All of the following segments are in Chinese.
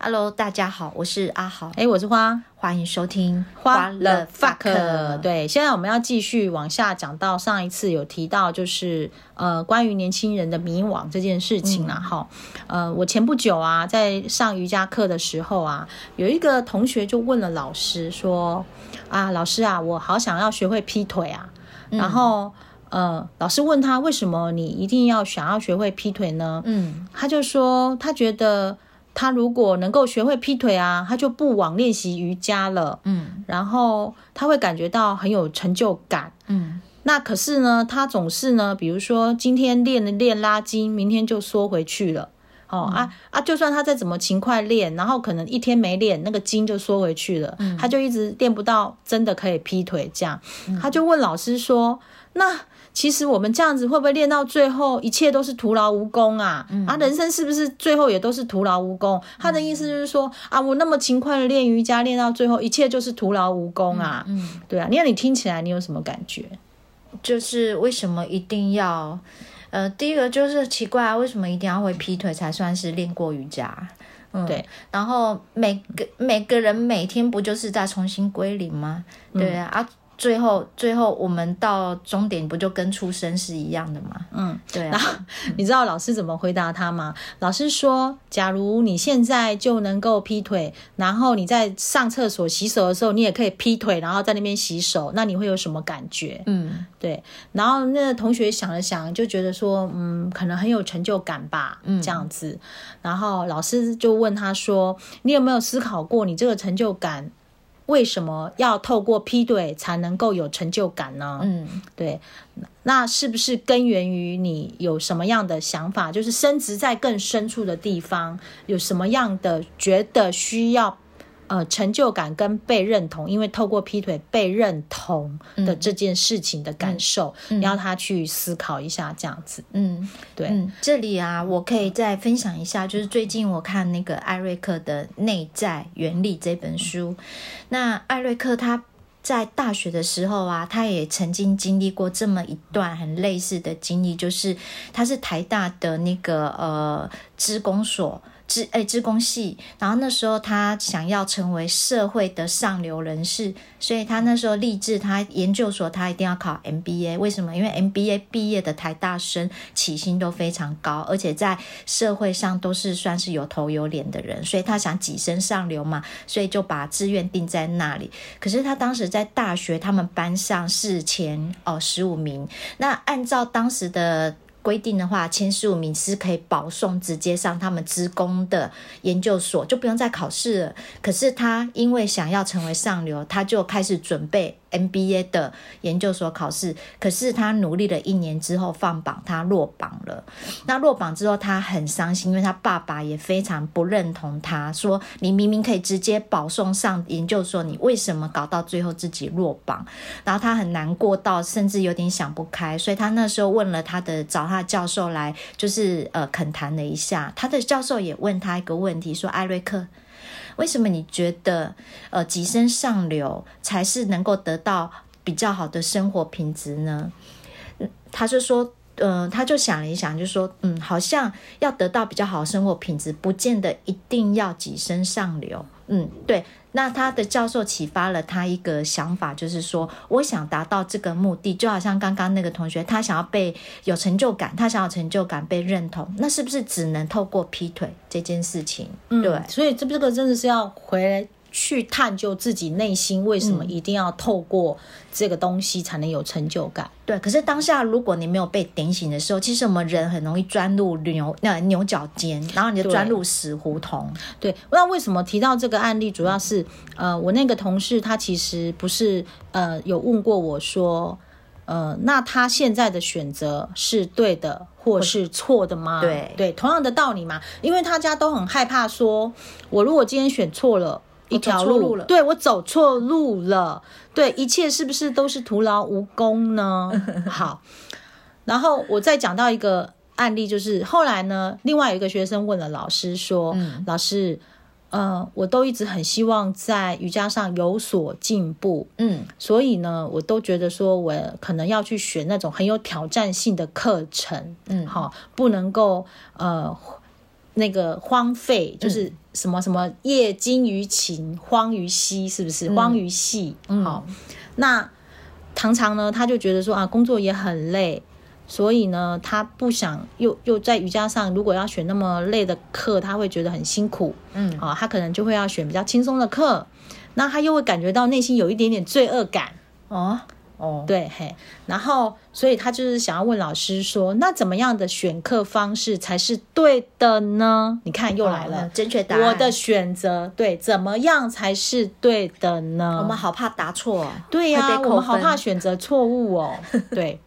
Hello，大家好，我是阿豪，哎，我是花，欢迎收听花了 fuck。对，现在我们要继续往下讲到上一次有提到，就是呃，关于年轻人的迷惘这件事情啦。哈、嗯，呃，我前不久啊，在上瑜伽课的时候啊，有一个同学就问了老师说：“啊，老师啊，我好想要学会劈腿啊。嗯”然后呃，老师问他为什么你一定要想要学会劈腿呢？嗯，他就说他觉得。他如果能够学会劈腿啊，他就不枉练习瑜伽了。嗯，然后他会感觉到很有成就感。嗯，那可是呢，他总是呢，比如说今天练了练拉筋，明天就缩回去了。哦、嗯、啊啊！就算他再怎么勤快练，然后可能一天没练，那个筋就缩回去了。嗯，他就一直练不到真的可以劈腿这样。嗯，他就问老师说：“那？”其实我们这样子会不会练到最后一切都是徒劳无功啊？嗯、啊，人生是不是最后也都是徒劳无功？他的意思就是说啊，我那么勤快的练瑜伽，练到最后一切就是徒劳无功啊。嗯，嗯对啊。你看你听起来你有什么感觉？就是为什么一定要？呃，第一个就是奇怪啊，为什么一定要会劈腿才算是练过瑜伽？嗯，对。然后每个每个人每天不就是在重新归零吗？对啊。嗯啊最后，最后我们到终点不就跟出生是一样的吗？嗯，对啊。然后 你知道老师怎么回答他吗？老师说：“假如你现在就能够劈腿，然后你在上厕所洗手的时候，你也可以劈腿，然后在那边洗手，那你会有什么感觉？”嗯，对。然后那个同学想了想，就觉得说：“嗯，可能很有成就感吧。”嗯，这样子。然后老师就问他说：“你有没有思考过，你这个成就感？”为什么要透过劈腿才能够有成就感呢？嗯，对，那是不是根源于你有什么样的想法？就是升职在更深处的地方，有什么样的觉得需要？呃，成就感跟被认同，因为透过劈腿被认同的这件事情的感受，要他去思考一下这样子。嗯，对嗯。这里啊，我可以再分享一下，就是最近我看那个艾瑞克的《内在原理》这本书。那艾瑞克他在大学的时候啊，他也曾经经历过这么一段很类似的经历，就是他是台大的那个呃职工所。资诶，资工系，然后那时候他想要成为社会的上流人士，所以他那时候立志，他研究所他一定要考 MBA。为什么？因为 MBA 毕业的台大生起薪都非常高，而且在社会上都是算是有头有脸的人，所以他想跻身上流嘛，所以就把志愿定在那里。可是他当时在大学，他们班上是前哦十五名，那按照当时的。规定的话，前十五名是可以保送直接上他们职工的研究所，就不用再考试了。可是他因为想要成为上流，他就开始准备。MBA 的研究所考试，可是他努力了一年之后放榜，他落榜了。那落榜之后，他很伤心，因为他爸爸也非常不认同他，说：“你明明可以直接保送上研究所，你为什么搞到最后自己落榜？”然后他很难过到，甚至有点想不开。所以他那时候问了他的找他的教授来，就是呃恳谈了一下。他的教授也问他一个问题，说：“艾瑞克。”为什么你觉得，呃，跻身上流才是能够得到比较好的生活品质呢？他就说，嗯，他就想了一想，就说，嗯，好像要得到比较好的生活品质，不见得一定要跻身上流。嗯，对。那他的教授启发了他一个想法，就是说，我想达到这个目的，就好像刚刚那个同学，他想要被有成就感，他想要成就感被认同，那是不是只能透过劈腿这件事情？嗯，对，所以这这个真的是要回来。去探究自己内心为什么一定要透过这个东西才能有成就感？嗯、对，可是当下如果你没有被点醒的时候，其实我们人很容易钻入牛那牛角尖，然后你就钻入死胡同。对，那为什么提到这个案例，主要是呃，我那个同事他其实不是呃有问过我说，呃，那他现在的选择是对的或是错的吗？对对，同样的道理嘛，因为他家都很害怕说，我如果今天选错了。一条路，路了，对，我走错路了，对，一切是不是都是徒劳无功呢？好，然后我再讲到一个案例，就是后来呢，另外有一个学生问了老师说：“嗯、老师，呃，我都一直很希望在瑜伽上有所进步，嗯，所以呢，我都觉得说我可能要去选那种很有挑战性的课程，嗯，好，不能够呃那个荒废，就是。嗯”什么什么业精于勤，荒于嬉，是不是？荒于戏。嗯、好，那常常呢，他就觉得说啊，工作也很累，所以呢，他不想又又在瑜伽上，如果要选那么累的课，他会觉得很辛苦。嗯，啊，他可能就会要选比较轻松的课，那他又会感觉到内心有一点点罪恶感。哦。哦，对嘿，然后所以他就是想要问老师说，那怎么样的选课方式才是对的呢？你看又来了，哦、正确答案。我的选择对，怎么样才是对的呢？我们好怕答错，对呀、啊，我们好怕选择错误哦。对，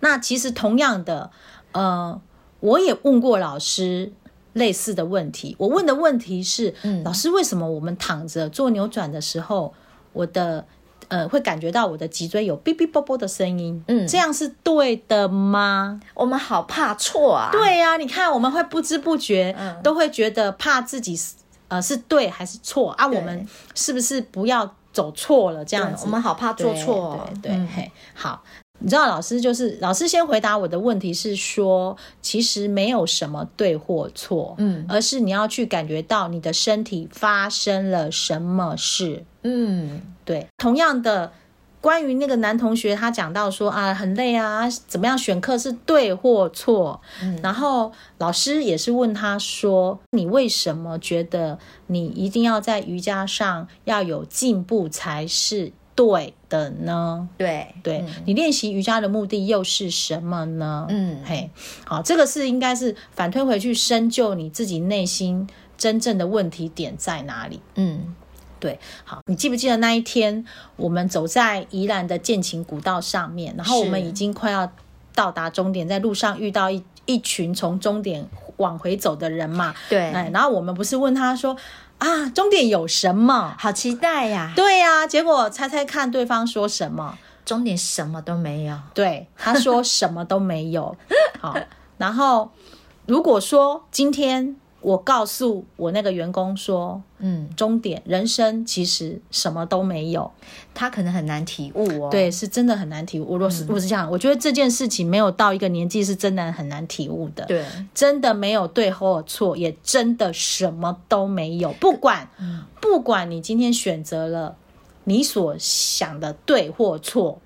那其实同样的，呃，我也问过老师类似的问题。我问的问题是，嗯、老师为什么我们躺着做扭转的时候，我的呃，会感觉到我的脊椎有哔哔啵啵的声音，嗯，这样是对的吗？我们好怕错啊！对呀、啊，你看，我们会不知不觉、嗯、都会觉得怕自己是呃是对还是错啊？我们是不是不要走错了？这样子，我们好怕做错，对对，好。你知道老师就是老师，先回答我的问题是说，其实没有什么对或错，嗯，而是你要去感觉到你的身体发生了什么事，嗯，对。同样的，关于那个男同学，他讲到说啊，很累啊，怎么样选课是对或错？嗯，然后老师也是问他说，你为什么觉得你一定要在瑜伽上要有进步才是？对的呢？对对，嗯、你练习瑜伽的目的又是什么呢？嗯，嘿，好，这个是应该是反推回去深究你自己内心真正的问题点在哪里？嗯，对，好，你记不记得那一天我们走在宜兰的剑琴古道上面，然后我们已经快要到达终点，在路上遇到一一群从终点往回走的人嘛？对，哎然后我们不是问他说。啊，终点有什么？好期待呀！对呀，结果猜猜看，对方说什么？终点什么都没有。对，他说什么都没有。好，然后如果说今天。我告诉我那个员工说，嗯，终点人生其实什么都没有，他可能很难体悟哦。对，是真的很难体悟。我是、嗯、我是这样，我觉得这件事情没有到一个年纪是真的很难体悟的。对，真的没有对或错，也真的什么都没有。不管，嗯、不管你今天选择了你所想的对或错，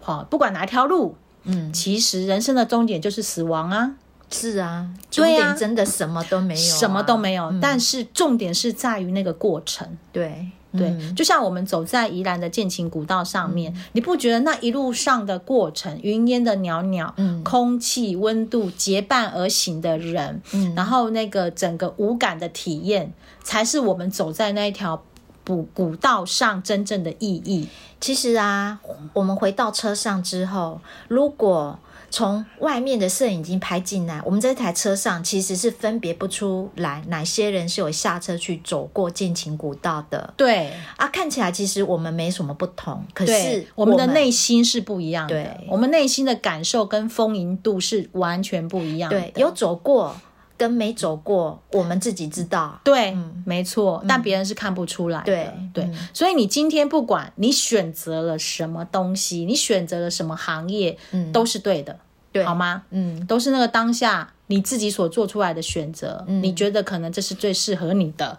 好，不管哪一条路，嗯，其实人生的终点就是死亡啊。是啊，终点真的什么都没有，啊，什么都没有。嗯、但是重点是在于那个过程。对对，嗯、就像我们走在宜兰的剑琴古道上面，嗯、你不觉得那一路上的过程，云烟的袅袅，嗯，空气温度结伴而行的人，嗯，然后那个整个无感的体验，才是我们走在那一条古古道上真正的意义。其实啊，我们回到车上之后，如果从外面的摄影机拍进来，我们这台车上其实是分别不出来哪些人是有下车去走过剑琴古道的。对啊，看起来其实我们没什么不同，可是我们，的内心是不一样的。对，我们内心的感受跟丰盈度是完全不一样的。对，有走过跟没走过，我们自己知道。对，嗯、没错，但别人是看不出来的。对所以你今天不管你选择了什么东西，你选择了什么行业，嗯，都是对的。对好吗？嗯，都是那个当下你自己所做出来的选择，嗯，你觉得可能这是最适合你的，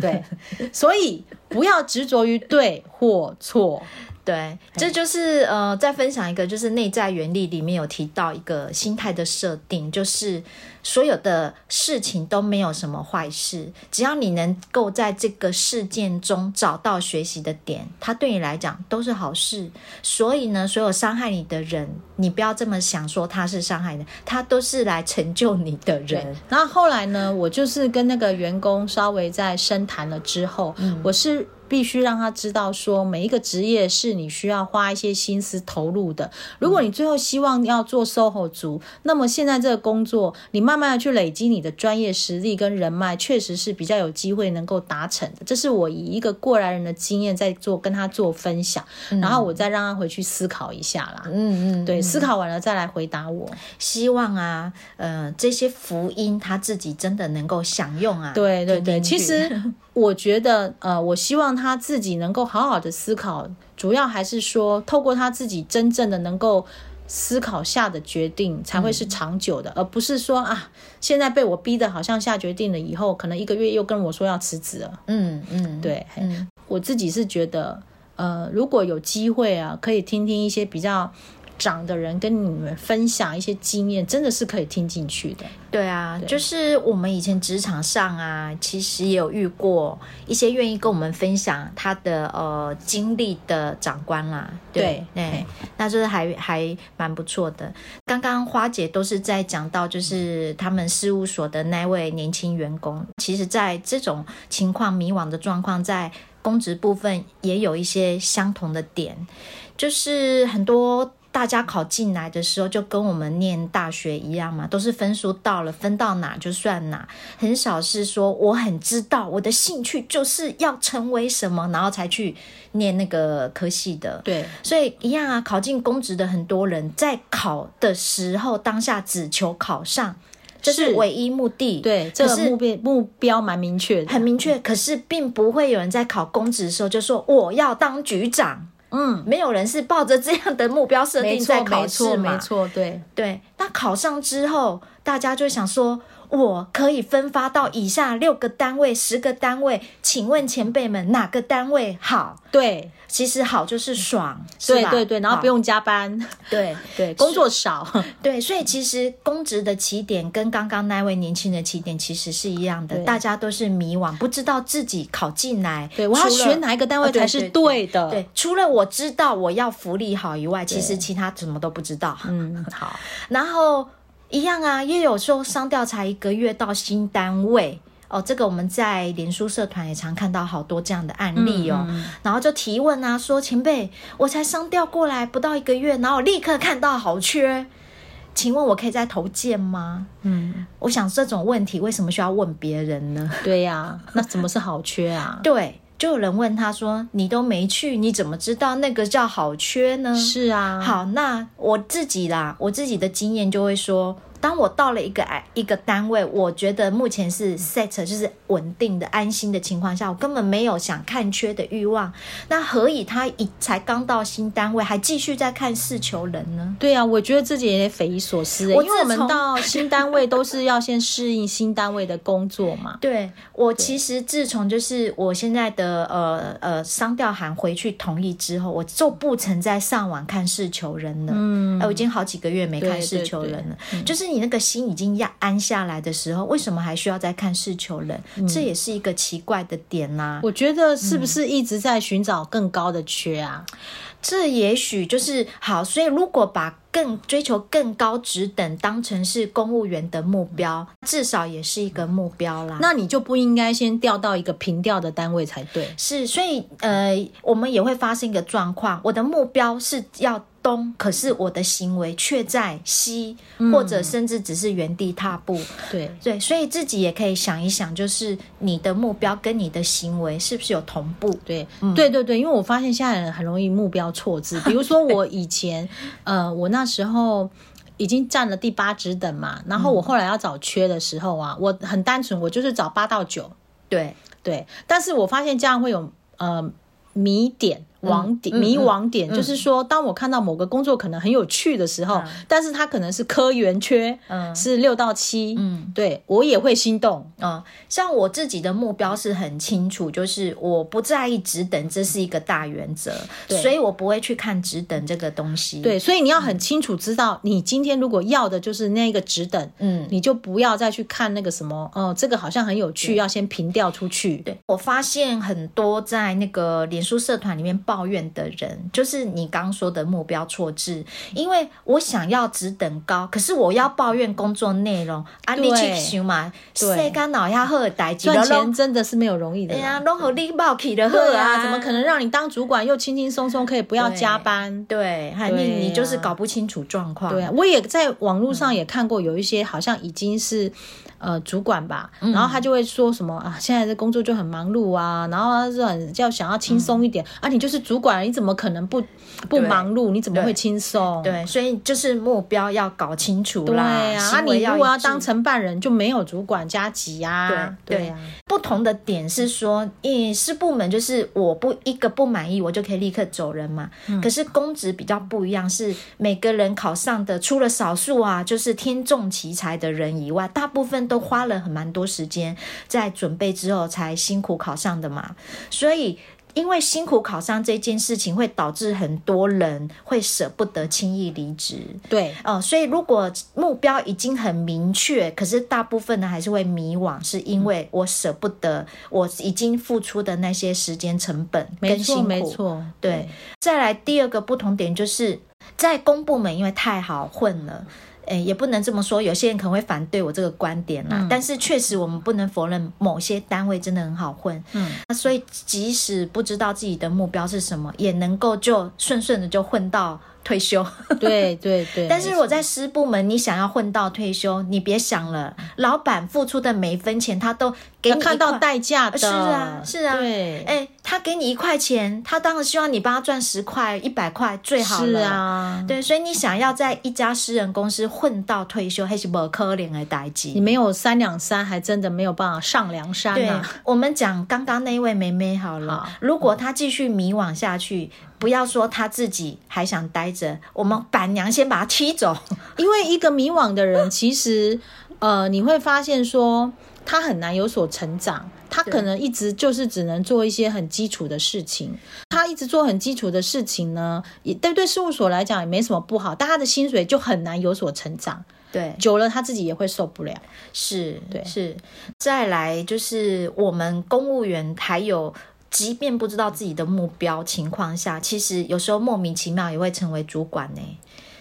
对，所以不要执着于对或错。对，这就是呃，再分享一个，就是内在原理里面有提到一个心态的设定，就是所有的事情都没有什么坏事，只要你能够在这个事件中找到学习的点，它对你来讲都是好事。所以呢，所有伤害你的人，你不要这么想，说他是伤害你，他都是来成就你的人。那后后来呢，我就是跟那个员工稍微在深谈了之后，嗯，我是。必须让他知道，说每一个职业是你需要花一些心思投入的。如果你最后希望要做 SOHO 族，那么现在这个工作，你慢慢的去累积你的专业实力跟人脉，确实是比较有机会能够达成的。这是我以一个过来人的经验在做，跟他做分享，然后我再让他回去思考一下啦。嗯嗯，对，思考完了再来回答我。希望啊，呃，这些福音他自己真的能够享用啊。对对对，其实。我觉得，呃，我希望他自己能够好好的思考，主要还是说，透过他自己真正的能够思考下的决定才会是长久的，嗯、而不是说啊，现在被我逼的好像下决定了，以后可能一个月又跟我说要辞职了。嗯嗯，对嗯，我自己是觉得，呃，如果有机会啊，可以听听一些比较。长的人跟你们分享一些经验，真的是可以听进去的。对啊对，就是我们以前职场上啊，其实也有遇过一些愿意跟我们分享他的呃经历的长官啦。对对，对，那就是还还蛮不错的。刚刚花姐都是在讲到，就是他们事务所的那位年轻员工，其实在这种情况迷惘的状况，在公职部分也有一些相同的点，就是很多。大家考进来的时候就跟我们念大学一样嘛，都是分数到了，分到哪就算哪，很少是说我很知道我的兴趣就是要成为什么，然后才去念那个科系的。对，所以一样啊，考进公职的很多人在考的时候，当下只求考上，这是唯一目的。对，这个目标目标蛮明确的，很明确。可是并不会有人在考公职的时候就说我要当局长。嗯，没有人是抱着这样的目标设定在考试嘛？没错，对对。那考上之后，大家就想说，我可以分发到以下六个单位、十个单位，请问前辈们哪个单位好？对。其实好就是爽，对对对，然后不用加班，对 对，工作少，对，所以其实公职的起点跟刚刚那位年轻人的起点其实是一样的，大家都是迷惘，不知道自己考进来，对，我要选哪一个单位才是对的，对，对，对，对，除了我知道我要福利好以外，其实其他什么都不知道。嗯，好，然后一样啊，也有时候商调才一个月到新单位。哦，这个我们在脸书社团也常看到好多这样的案例哦，嗯嗯、然后就提问啊，说前辈，我才商调过来不到一个月，然后立刻看到好缺，请问我可以再投件吗？嗯，我想这种问题为什么需要问别人呢？对呀、啊，那怎么是好缺啊？对，就有人问他说，你都没去，你怎么知道那个叫好缺呢？是啊，好，那我自己啦，我自己的经验就会说。当我到了一个一个单位，我觉得目前是 set 就是稳定的、安心的情况下，我根本没有想看缺的欲望。那何以他一才刚到新单位，还继续在看事求人呢？对啊，我觉得自己也匪夷所思。因为我们到新单位都是要先适应新单位的工作嘛。对，我其实自从就是我现在的呃呃商调函回去同意之后，我就不曾再上网看事求人了。嗯，哎我已经好几个月没看事求人了，就是。你那个心已经压安下来的时候，为什么还需要再看事求人？嗯，这也是一个奇怪的点呐，啊。我觉得是不是一直在寻找更高的缺啊？嗯，这也许就是好。所以如果把更追求更高职等当成是公务员的目标，至少也是一个目标啦。那你就不应该先调到一个平调的单位才对。是，所以呃，我们也会发生一个状况，我的目标是要。东，可是我的行为却在西，或者甚至只是原地踏步。嗯、对对，所以自己也可以想一想，就是你的目标跟你的行为是不是有同步？对，嗯、对对对，因为我发现现在人很容易目标错字。比如说我以前，呃，我那时候已经占了第八职等嘛，然后我后来要找缺的时候啊，我很单纯，我就是找八到九。对对，但是我发现这样会有呃迷点。网点迷网点、就是说，当我看到某个工作可能很有趣的时候，嗯、但是它可能是科员缺，嗯，是六到七，嗯，对我也会心动，嗯，像我自己的目标是很清楚，就是我不在意职等，这是一个大原则，对，所以我不会去看职等这个东西，对，所以你要很清楚知道，你今天如果要的就是那个职等，嗯，你就不要再去看那个什么，哦，这个好像很有趣，要先平调出去。对，我发现很多在那个脸书社团里面。抱怨的人就是你刚说的目标错置，因为我想要职等高，可是我要抱怨工作内容啊，你去想嘛，谁干脑下喝代志，赚钱真的是没有容易的。对呀，拢好你抱起的喝啊，怎么可能让你当主管又轻轻松松可以不要加班？对，对你你就是搞不清楚状况。对啊，我也在网络上也看过有一些好像已经是。呃主管吧，然后他就会说什么啊，现在的工作就很忙碌啊，然后他是很要想要轻松一点、嗯、啊，你就是主管，你怎么可能不不忙碌？你怎么会轻松？对，所以就是目标要搞清楚啦。对啊，啊你如果要当承办人，就没有主管加级啊。对对啊，不同的点是说，因师部门就是我不一个不满意，我就可以立刻走人嘛。嗯、可是公职比较不一样，是每个人考上的，除了少数啊，就是天纵奇才的人以外，大部分都花了很蛮多时间在准备之后才辛苦考上的嘛，所以。因为辛苦考上这件事情，会导致很多人会舍不得轻易离职。对，哦、呃，所以如果目标已经很明确，可是大部分呢还是会迷惘，是因为我舍不得我已经付出的那些时间成本跟辛苦。没错，没错。对，再来第二个不同点就是在公部门，因为太好混了。诶，也不能这么说，有些人可能会反对我这个观点啦。嗯、但是确实，我们不能否认某些单位真的很好混。嗯，那所以即使不知道自己的目标是什么，也能够就顺顺的就混到。退休，对对对。但是我在私部门，你想要混到退休，你别想了。老板付出的每一分钱，他都给你看到代价的。是啊，是啊。对，哎，他给你一块钱，他当然希望你帮他赚十块、一百块最好了。是啊，对，所以你想要在一家私人公司混到退休，还是不可能的代际。你没有三两三，还真的没有办法上梁山啊。对，我们讲刚刚那一位妹妹好了，好，如果她继续迷惘下去。不要说他自己还想待着，我们板娘先把他踢走。因为一个迷惘的人，其实，呃，你会发现说他很难有所成长，他可能一直就是只能做一些很基础的事情。他一直做很基础的事情呢，也对对事务所来讲也没什么不好，但他的薪水就很难有所成长。对，久了他自己也会受不了。是，对，是。再来就是我们公务员还有。即便不知道自己的目标情况下，其实有时候莫名其妙也会成为主管呢。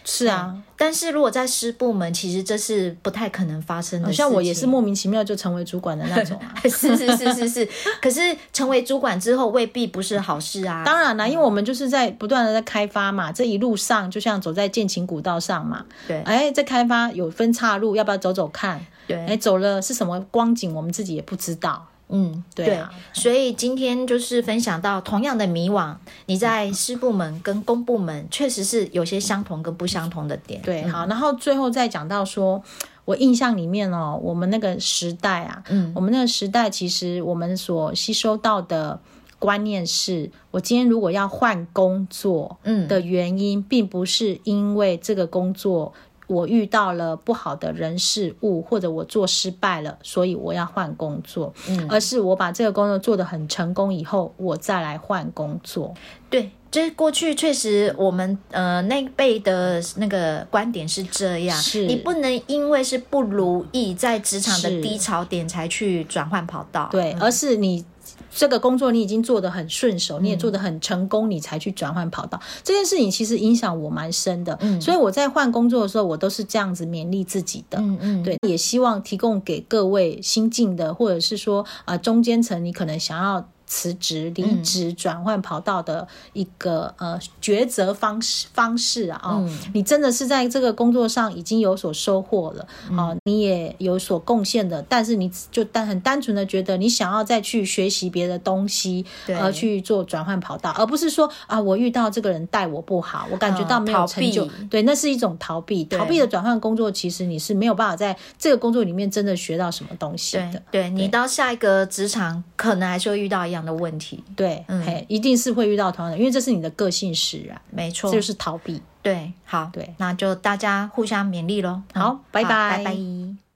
是啊，但是如果在师部门，其实这是不太可能发生的。像我也是莫名其妙就成为主管的那种啊。是是是是是。可是成为主管之后未必不是好事啊。当然啦，因为我们就是在不断的在开发嘛，这一路上就像走在剑琴古道上嘛。对。哎，在开发有分岔路，要不要走走看？对。哎，走了是什么光景，我们自己也不知道。嗯，对啊，对，所以今天就是分享到同样的迷惘，你在师部门跟公部门确实是有些相同跟不相同的点。对，好，然后最后再讲到说，我印象里面哦，我们那个时代啊，嗯，我们那个时代其实我们所吸收到的观念是，我今天如果要换工作，嗯，的原因并不是因为这个工作。我遇到了不好的人事物，或者我做失败了，所以我要换工作。嗯，而是我把这个工作做得很成功以后，我再来换工作。对，就是过去确实我们呃那一辈的那个观点是这样，是你不能因为是不如意，在职场的低潮点才去转换跑道。对，嗯，而是你。这个工作你已经做得很顺手，你也做得很成功，你才去转换跑道。嗯、这件事情其实影响我蛮深的，嗯、所以我在换工作的时候，我都是这样子勉励自己的。嗯嗯，对，也希望提供给各位新进的，或者是说啊、呃、中间层，你可能想要。辞职、离职、转换跑道的一个呃抉择方式方式啊，哦，你真的是在这个工作上已经有所收获了，哦，你也有所贡献的，但是你就单很单纯的觉得你想要再去学习别的东西，而去做转换跑道，而不是说啊，我遇到这个人待我不好，我感觉到没有成就，对，那是一种逃避，逃避的转换工作，其实你是没有办法在这个工作里面真的学到什么东西的。对，你到下一个职场可能还是会遇到一样的问题，对，嗯，一定是会遇到同样的，因为这是你的个性使然，没错，这就是逃避，对，好，对，那就大家互相勉励喽，好，拜拜，拜。拜。